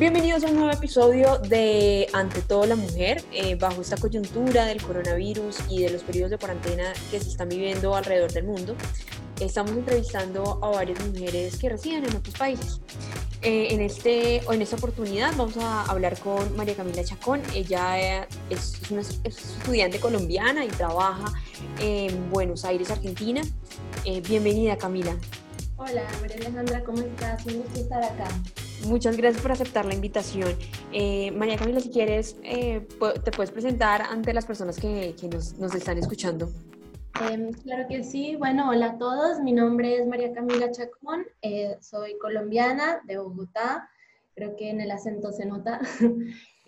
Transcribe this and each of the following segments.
Bienvenidos a un nuevo episodio de Ante todo la mujer, eh, bajo esta coyuntura del coronavirus y de los periodos de cuarentena que se están viviendo alrededor del mundo. Estamos entrevistando a varias mujeres que residen en otros países. Eh, en, este, en esta oportunidad vamos a hablar con María Camila Chacón. Ella es, una, es estudiante colombiana y trabaja en Buenos Aires, Argentina. Eh, bienvenida Camila. Hola María Alejandra, ¿cómo estás? Un gusto estar acá. Muchas gracias por aceptar la invitación. Eh, María Camila, si quieres, eh, te puedes presentar ante las personas que, nos, están escuchando. Eh, claro que sí. Bueno, hola a todos. Mi nombre es María Camila Chacón. Eh, soy colombiana de Bogotá. Creo que en el acento se nota.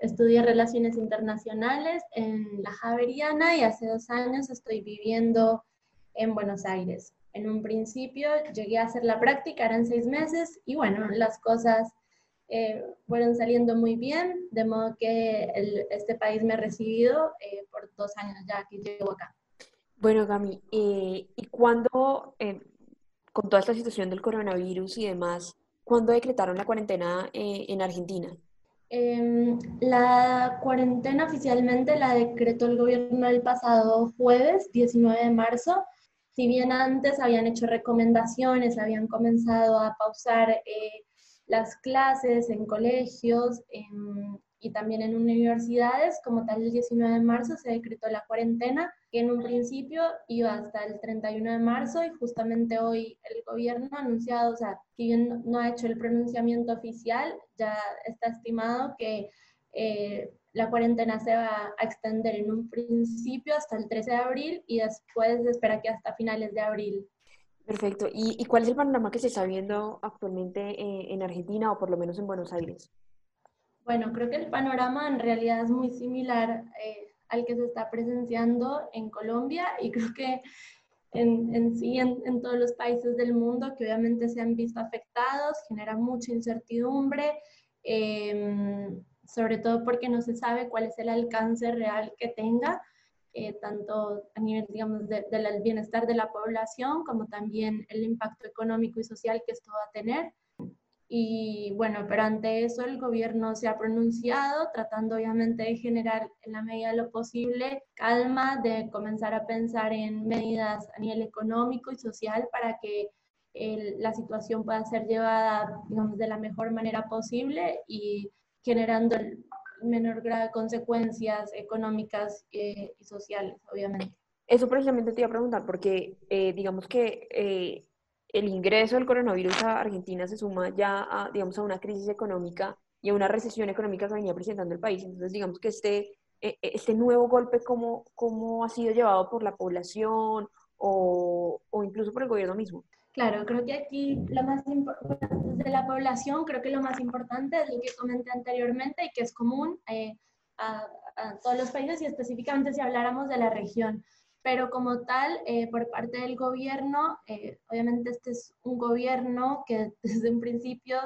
estudié Relaciones Internacionales en la Javeriana y hace dos años estoy viviendo en Buenos Aires. En un principio llegué a hacer la práctica, eran seis meses, y bueno, las cosas eh, fueron saliendo muy bien, de modo que este país me ha recibido eh, por dos años ya que llevo acá. Bueno, Gami, eh, ¿y cuándo, con toda esta situación del coronavirus y demás, cuándo decretaron la cuarentena en Argentina? Em, la cuarentena oficialmente la decretó el gobierno el pasado jueves, 19 de marzo, si bien antes habían hecho recomendaciones, habían comenzado a pausar eh, las clases en colegios y también en universidades, como tal el 19 de marzo se decretó la cuarentena, que en un principio iba hasta el 31 de marzo y justamente hoy el gobierno ha anunciado, o sea, si bien no ha hecho el pronunciamiento oficial, ya está estimado que eh, la cuarentena se va a extender en un principio hasta el 13 de abril y después se espera que hasta finales de abril. Perfecto. ¿Y, cuál es el panorama que se está viendo actualmente eh, en Argentina o por lo menos en Buenos Aires? Bueno, creo que el panorama en realidad es muy similar eh, al que se está presenciando en Colombia y creo que en, en sí en, en, todos los países del mundo que obviamente se han visto afectados, genera mucha incertidumbre. Eh, sobre todo porque no se sabe cuál es el alcance real que tenga, eh, tanto a nivel, digamos, del bienestar de la población, como también el impacto económico y social que esto va a tener. Y bueno, pero ante eso el gobierno se ha pronunciado, tratando obviamente de generar en la medida de lo posible calma, de comenzar a pensar en medidas a nivel económico y social para que la situación pueda ser llevada, digamos, de la mejor manera posible y generando el menor grado de consecuencias económicas eh, y sociales, obviamente. Eso precisamente te iba a preguntar, porque eh, digamos que eh, el ingreso del coronavirus a Argentina se suma ya a, digamos, a una crisis económica y a una recesión económica que venía presentando el país. Entonces, digamos que este, este nuevo golpe, ¿cómo, ¿cómo ha sido llevado por la población o, o incluso por el gobierno mismo? Claro, creo que aquí lo más importante de la población, creo que lo más importante es lo que comenté anteriormente y que es común eh, a, todos los países y específicamente si habláramos de la región. Pero como tal, eh, por parte del gobierno, eh, obviamente este es un gobierno que desde un principio,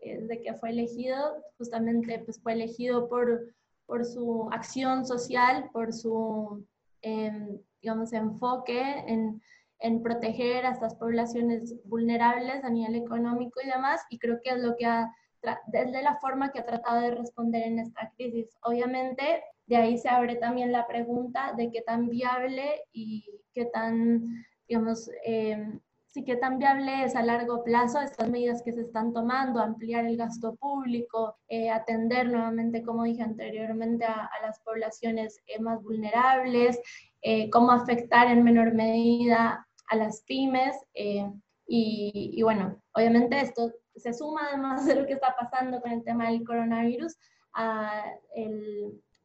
desde que fue elegido, justamente pues fue elegido por, por su acción social, por su, em, digamos, enfoque en en proteger a estas poblaciones vulnerables a nivel económico y demás, y creo que es lo que ha, desde la forma que ha tratado de responder en esta crisis. Obviamente, de ahí se abre también la pregunta de qué tan viable y qué tan, digamos, eh, sí, qué tan viable es a largo plazo estas medidas que se están tomando, ampliar el gasto público, eh, atender nuevamente, como dije anteriormente, a, las poblaciones eh, más vulnerables, eh, cómo afectar en menor medida a las pymes. Eh, y, bueno, obviamente esto se suma además de lo que está pasando con el tema del coronavirus a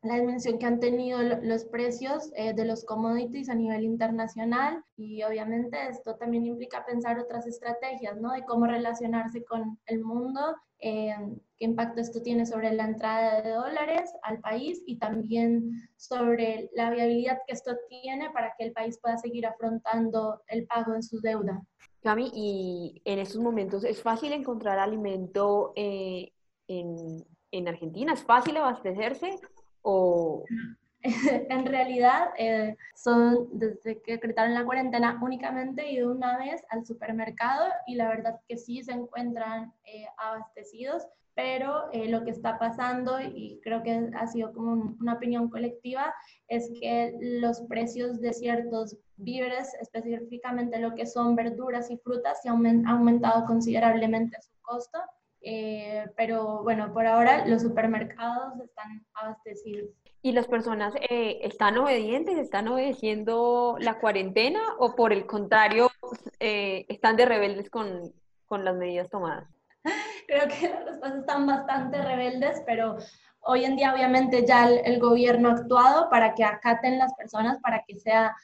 la dimensión que han tenido los precios eh, de los commodities a nivel internacional y obviamente esto también implica pensar otras estrategias, ¿no? De cómo relacionarse con el mundo, eh, qué impacto esto tiene sobre la entrada de dólares al país y también sobre la viabilidad que esto tiene para que el país pueda seguir afrontando el pago de su deuda. Cami, y en estos momentos es fácil encontrar alimento eh, en, en Argentina, ¿es fácil abastecerse? O... en realidad eh, son, desde que decretaron la cuarentena, únicamente he ido una vez al supermercado y la verdad que sí se encuentran eh, abastecidos, pero eh, lo que está pasando, y creo que ha sido como una opinión colectiva, es que los precios de ciertos víveres, específicamente lo que son verduras y frutas, se han aumentado considerablemente su costo. Eh, pero bueno, por ahora los supermercados están abastecidos. ¿Y las personas eh, están obedientes, están obedeciendo la cuarentena o por el contrario eh, están de rebeldes con, con las medidas tomadas? Creo que las respuestas están bastante rebeldes, pero hoy en día obviamente ya el, gobierno ha actuado para que acaten las personas, para que sea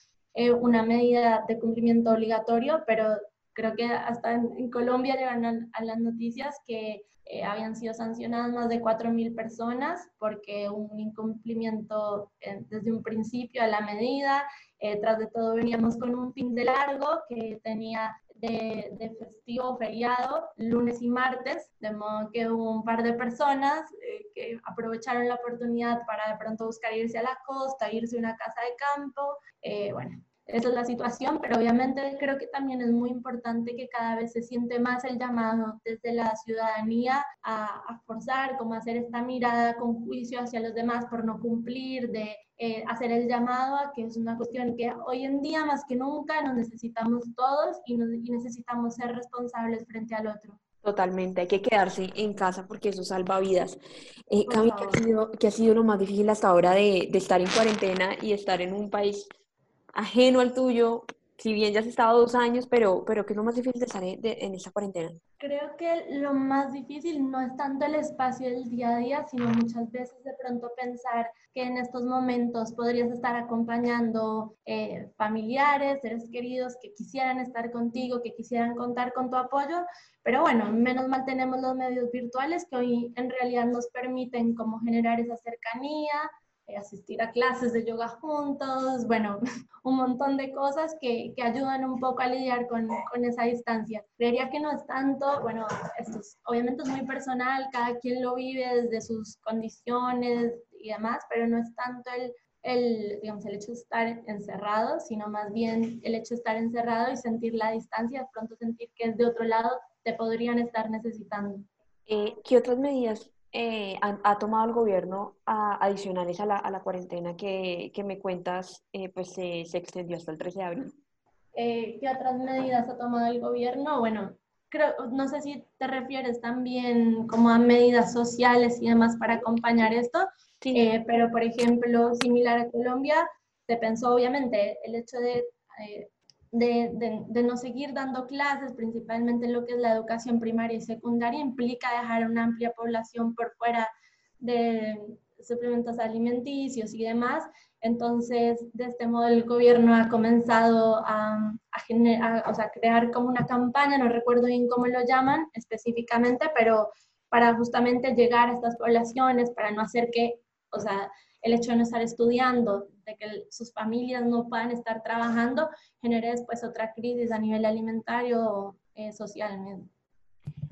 una medida de cumplimiento obligatorio, pero creo que hasta en, Colombia llegaron a, las noticias que eh, habían sido sancionadas más de 4.000 personas porque un incumplimiento eh, desde un principio a la medida. Eh, tras de todo veníamos con un fin de largo que tenía de, festivo feriado lunes y martes, de modo que hubo un par de personas que aprovecharon la oportunidad para de pronto buscar irse a la costa, irse a una casa de campo. bueno, esa es la situación, pero obviamente creo que también es muy importante que cada vez se siente más el llamado desde la ciudadanía a, forzar, como hacer esta mirada con juicio hacia los demás por no cumplir, de eh, hacer el llamado a que es una cuestión que hoy en día más que nunca nos necesitamos todos y, necesitamos ser responsables frente al otro. Totalmente, hay que quedarse en casa porque eso salva vidas. Eh, Cami, ¿qué ha, sido, ¿qué ha, sido, lo más difícil hasta ahora de, de estar en cuarentena y estar en un país ajeno al tuyo, si bien ya has estado dos años, pero, pero ¿qué es lo más difícil de estar en, esta cuarentena? Creo que lo más difícil no es tanto el espacio del día a día, sino muchas veces de pronto pensar que en estos momentos podrías estar acompañando eh, familiares, seres queridos que quisieran estar contigo, que quisieran contar con tu apoyo, pero bueno, menos mal tenemos los medios virtuales que hoy en realidad nos permiten como generar esa cercanía, asistir a clases de yoga juntos, bueno, un montón de cosas que, que ayudan un poco a lidiar con, con, esa distancia. Creería que no es tanto, bueno, esto obviamente es muy personal, cada quien lo vive desde sus condiciones y demás, pero no es tanto el, el, digamos, el hecho de estar encerrado, sino más bien el hecho de estar encerrado y sentir la distancia, pronto sentir que es de otro lado te podrían estar necesitando. Eh, ¿Qué otras medidas eh, ha, tomado el gobierno adicionales a la, a la cuarentena que, que, me cuentas, eh, pues se, se, extendió hasta el 13 de abril? Eh, ¿Qué otras medidas ha tomado el gobierno? Bueno, creo, no sé si te refieres también como a medidas sociales y demás para acompañar esto, pero por ejemplo, similar a Colombia, se pensó obviamente el hecho de de, no seguir dando clases, principalmente en lo que es la educación primaria y secundaria, implica dejar una amplia población por fuera de suplementos alimenticios y demás. Entonces, de este modo, el gobierno ha comenzado a, a, sea, crear como una campaña, no recuerdo bien cómo lo llaman específicamente, pero para justamente llegar a estas poblaciones, para no hacer que, o sea, el hecho de no estar estudiando, de que sus familias no puedan estar trabajando, genere después otra crisis a nivel alimentario eh, socialmente.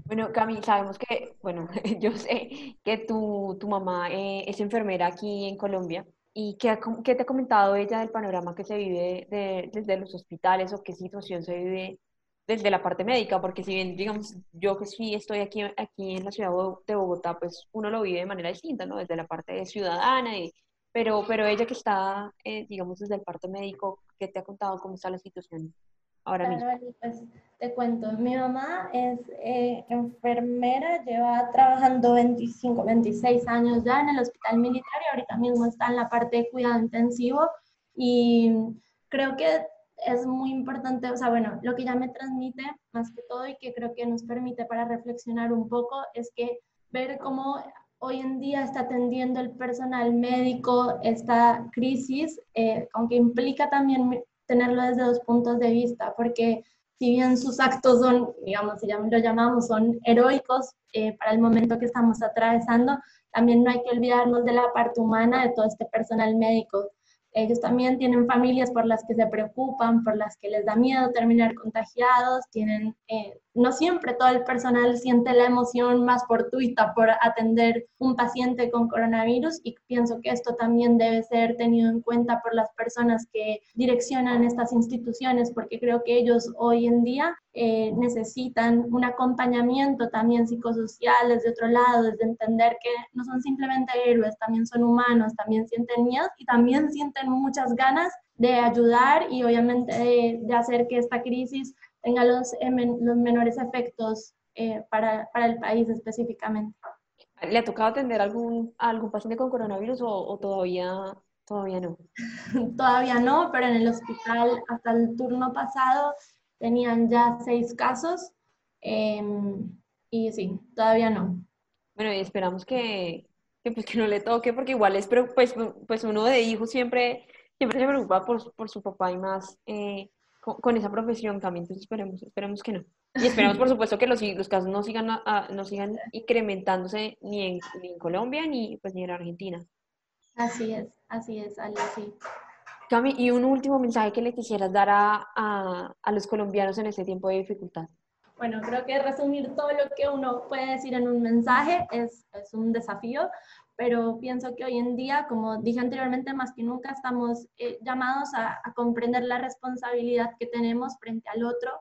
Bueno, Cami, sabemos que, bueno, yo sé que tu, tu mamá eh, es enfermera aquí en Colombia y ¿qué, ¿qué, te ha comentado ella del panorama que se vive desde los hospitales o qué situación se vive desde la parte médica, porque si bien, digamos, yo que sí estoy aquí, aquí en la ciudad de Bogotá, pues uno lo vive de manera distinta, ¿no? Desde la parte ciudadana, y, pero, pero ella que está, eh, digamos, desde el parte médico, ¿qué te ha contado cómo está la situación ahora mismo? Pues, te cuento, mi mamá es eh, enfermera, lleva trabajando 25, 26 años ya en el hospital militar y ahorita mismo está en la parte de cuidado intensivo y creo que es muy importante, o sea, bueno, lo que ya me transmite más que todo y que creo que nos permite para reflexionar un poco es que ver cómo hoy en día está atendiendo el personal médico esta crisis, eh, aunque implica también tenerlo desde dos puntos de vista, porque si bien sus actos son, digamos, si lo llamamos, son heroicos eh, para el momento que estamos atravesando, también no hay que olvidarnos de la parte humana de todo este personal médico ellos también tienen familias por las que se preocupan, por las que les da miedo terminar contagiados, tienen, eh, no siempre todo el personal siente la emoción más fortuita por atender un paciente con coronavirus y pienso que esto también debe ser tenido en cuenta por las personas que direccionan estas instituciones porque creo que ellos hoy en día eh, necesitan un acompañamiento también psicosocial desde otro lado, desde entender que no son simplemente héroes, también son humanos, también sienten miedo y también sienten muchas ganas de ayudar y obviamente de hacer que esta crisis tenga los, los menores efectos eh, para, para, el país específicamente. ¿Le ha tocado atender algún, algún paciente con coronavirus o, todavía, todavía no? todavía no, pero en el hospital hasta el turno pasado tenían ya seis casos em, y sí, todavía no. Bueno, y esperamos que, que, pues, que no le toque, porque igual es, pero pues, pues uno de hijos siempre, siempre se preocupa por, por su papá y más eh, con, esa profesión también, entonces esperemos, esperemos que no. Y esperemos, por supuesto, que los, los casos no sigan, no sigan incrementándose ni en, ni en Colombia ni, pues, ni en Argentina. Así es, así es, Ale, sí. Cami, y un último mensaje que le quisieras dar a, a, a, los colombianos en este tiempo de dificultad. Bueno, creo que resumir todo lo que uno puede decir en un mensaje es, es un desafío, pero pienso que hoy en día, como dije anteriormente, más que nunca estamos eh, llamados a, comprender la responsabilidad que tenemos frente al otro,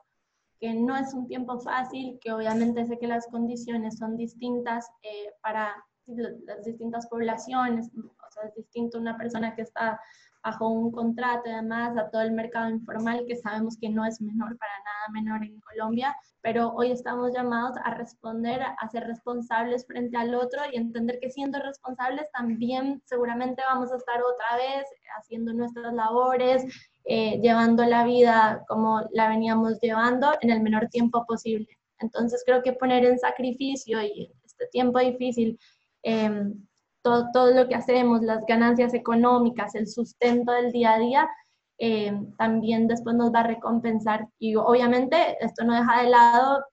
que no es un tiempo fácil, que obviamente sé que las condiciones son distintas eh, para las distintas poblaciones, o sea, es distinto una persona que está bajo un contrato además a todo el mercado informal que sabemos que no es menor, para nada menor en Colombia, pero hoy estamos llamados a responder, a ser responsables frente al otro y entender que siendo responsables también seguramente vamos a estar otra vez haciendo nuestras labores, eh, llevando la vida como la veníamos llevando en el menor tiempo posible. Entonces creo que poner en sacrificio y este tiempo difícil eh, todo, lo que hacemos, las ganancias económicas, el sustento del día a día, eh, también después nos va a recompensar. Y obviamente esto no deja de lado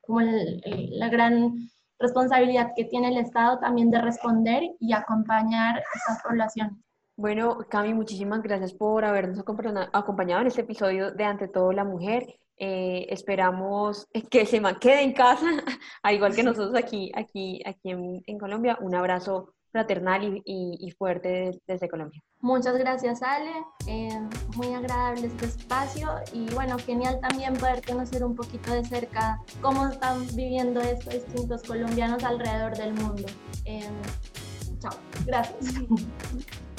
como la gran responsabilidad que tiene el Estado también de responder y acompañar a estas poblaciones. Bueno, Cami, muchísimas gracias por habernos acompañado en este episodio de Ante todo la Mujer. Eh, esperamos que se quede en casa, al igual que nosotros aquí, aquí, aquí en, Colombia. Un abrazo fraternal y, fuerte desde Colombia. Muchas gracias, Ale. Eh, muy agradable este espacio y bueno, genial también poder conocer un poquito de cerca cómo están viviendo estos distintos colombianos alrededor del mundo. Eh, chao, gracias.